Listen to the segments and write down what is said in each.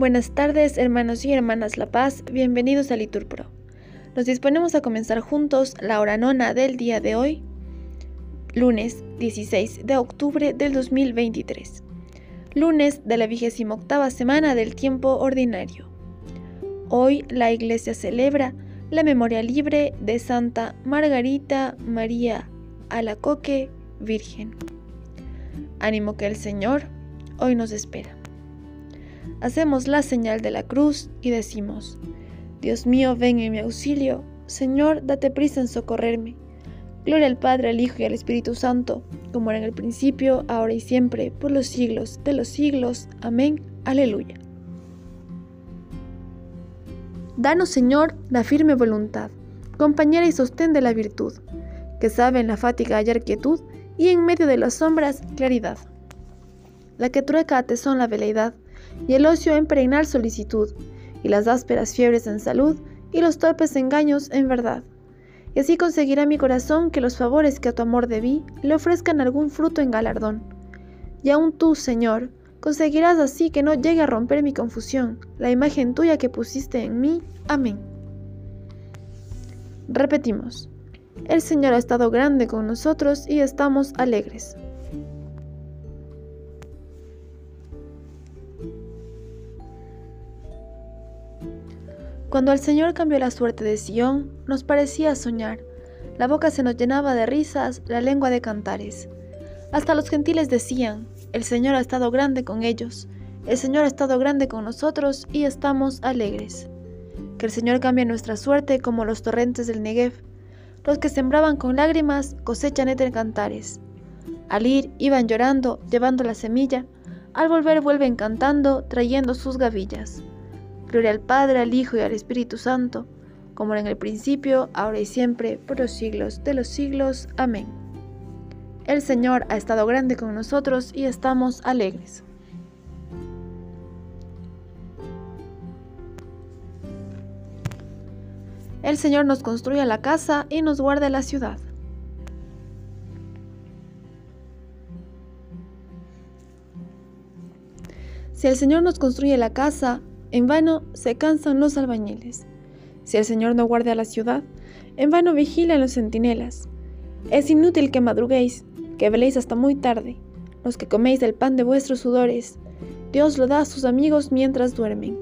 Buenas tardes, hermanos y hermanas La Paz, bienvenidos a Liturpro. Nos disponemos a comenzar juntos la hora nona del día de hoy, lunes 16 de octubre del 2023, lunes de la vigésima octava semana del tiempo ordinario. Hoy la Iglesia celebra la memoria libre de Santa Margarita María Alacoque, Virgen. Ánimo que el Señor hoy nos espera. Hacemos la señal de la cruz y decimos, Dios mío, ven en mi auxilio, Señor, date prisa en socorrerme. Gloria al Padre, al Hijo y al Espíritu Santo, como era en el principio, ahora y siempre, por los siglos de los siglos. Amén. Aleluya. Danos, Señor, la firme voluntad, compañera y sostén de la virtud, que sabe en la fatiga hallar quietud y en medio de las sombras claridad. La que trueca a tesón la veleidad y el ocio impregnar solicitud, y las ásperas fiebres en salud y los torpes engaños en verdad. Y así conseguirá mi corazón que los favores que a tu amor debí le ofrezcan algún fruto en galardón. Y aún tú, Señor, Conseguirás así que no llegue a romper mi confusión, la imagen tuya que pusiste en mí. Amén. Repetimos, el Señor ha estado grande con nosotros y estamos alegres. Cuando el Señor cambió la suerte de Sión, nos parecía soñar. La boca se nos llenaba de risas, la lengua de cantares. Hasta los gentiles decían, el Señor ha estado grande con ellos, el Señor ha estado grande con nosotros y estamos alegres. Que el Señor cambie nuestra suerte como los torrentes del Negev. Los que sembraban con lágrimas cosechan entre cantares. Al ir iban llorando, llevando la semilla, al volver vuelven cantando, trayendo sus gavillas. Gloria al Padre, al Hijo y al Espíritu Santo, como era en el principio, ahora y siempre, por los siglos de los siglos. Amén. El Señor ha estado grande con nosotros y estamos alegres. El Señor nos construye la casa y nos guarda la ciudad. Si el Señor nos construye la casa, en vano se cansan los albañiles. Si el Señor no guarda la ciudad, en vano vigilan los centinelas. Es inútil que madruguéis, que veléis hasta muy tarde, los que coméis el pan de vuestros sudores. Dios lo da a sus amigos mientras duermen.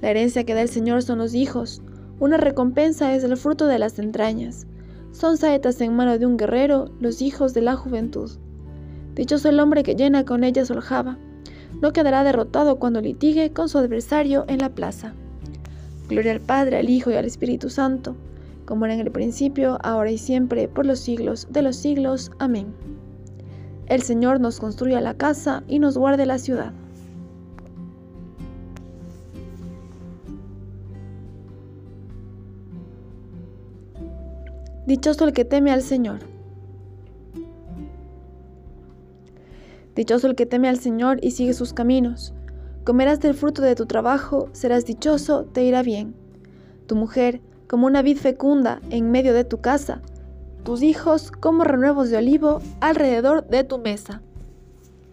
La herencia que da el Señor son los hijos, una recompensa es el fruto de las entrañas. Son saetas en mano de un guerrero, los hijos de la juventud. Dichoso el hombre que llena con ellas soljaba, no quedará derrotado cuando litigue con su adversario en la plaza. Gloria al Padre, al Hijo y al Espíritu Santo, como era en el principio, ahora y siempre, por los siglos de los siglos. Amén. El Señor nos construya la casa y nos guarde la ciudad. Dichoso el que teme al Señor. Dichoso el que teme al Señor y sigue sus caminos. Comerás del fruto de tu trabajo, serás dichoso, te irá bien. Tu mujer, como una vid fecunda en medio de tu casa, tus hijos como renuevos de olivo alrededor de tu mesa.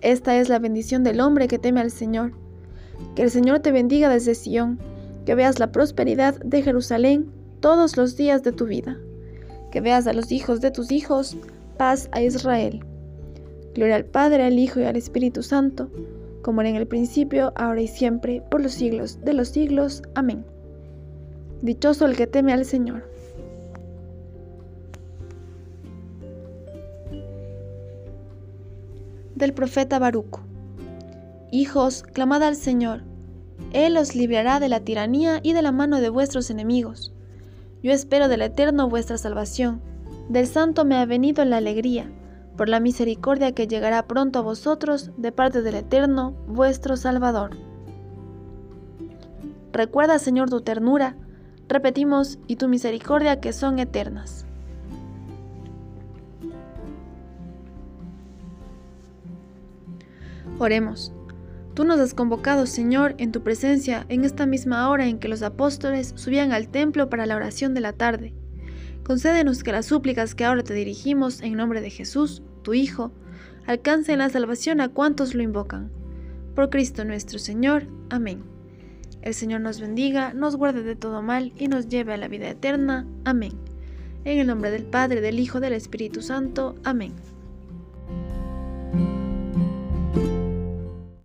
Esta es la bendición del hombre que teme al Señor. Que el Señor te bendiga desde Sión, que veas la prosperidad de Jerusalén todos los días de tu vida. Que veas a los hijos de tus hijos, paz a Israel. Gloria al Padre, al Hijo y al Espíritu Santo, como era en el principio, ahora y siempre, por los siglos de los siglos. Amén. Dichoso el que teme al Señor. del profeta Baruco. Hijos, clamad al Señor. Él os librará de la tiranía y de la mano de vuestros enemigos. Yo espero del Eterno vuestra salvación. Del Santo me ha venido la alegría, por la misericordia que llegará pronto a vosotros de parte del Eterno vuestro Salvador. Recuerda, Señor, tu ternura, repetimos, y tu misericordia que son eternas. Oremos. Tú nos has convocado, Señor, en tu presencia en esta misma hora en que los apóstoles subían al templo para la oración de la tarde. Concédenos que las súplicas que ahora te dirigimos en nombre de Jesús, tu Hijo, alcancen la salvación a cuantos lo invocan. Por Cristo nuestro Señor. Amén. El Señor nos bendiga, nos guarde de todo mal y nos lleve a la vida eterna. Amén. En el nombre del Padre, del Hijo, del Espíritu Santo. Amén.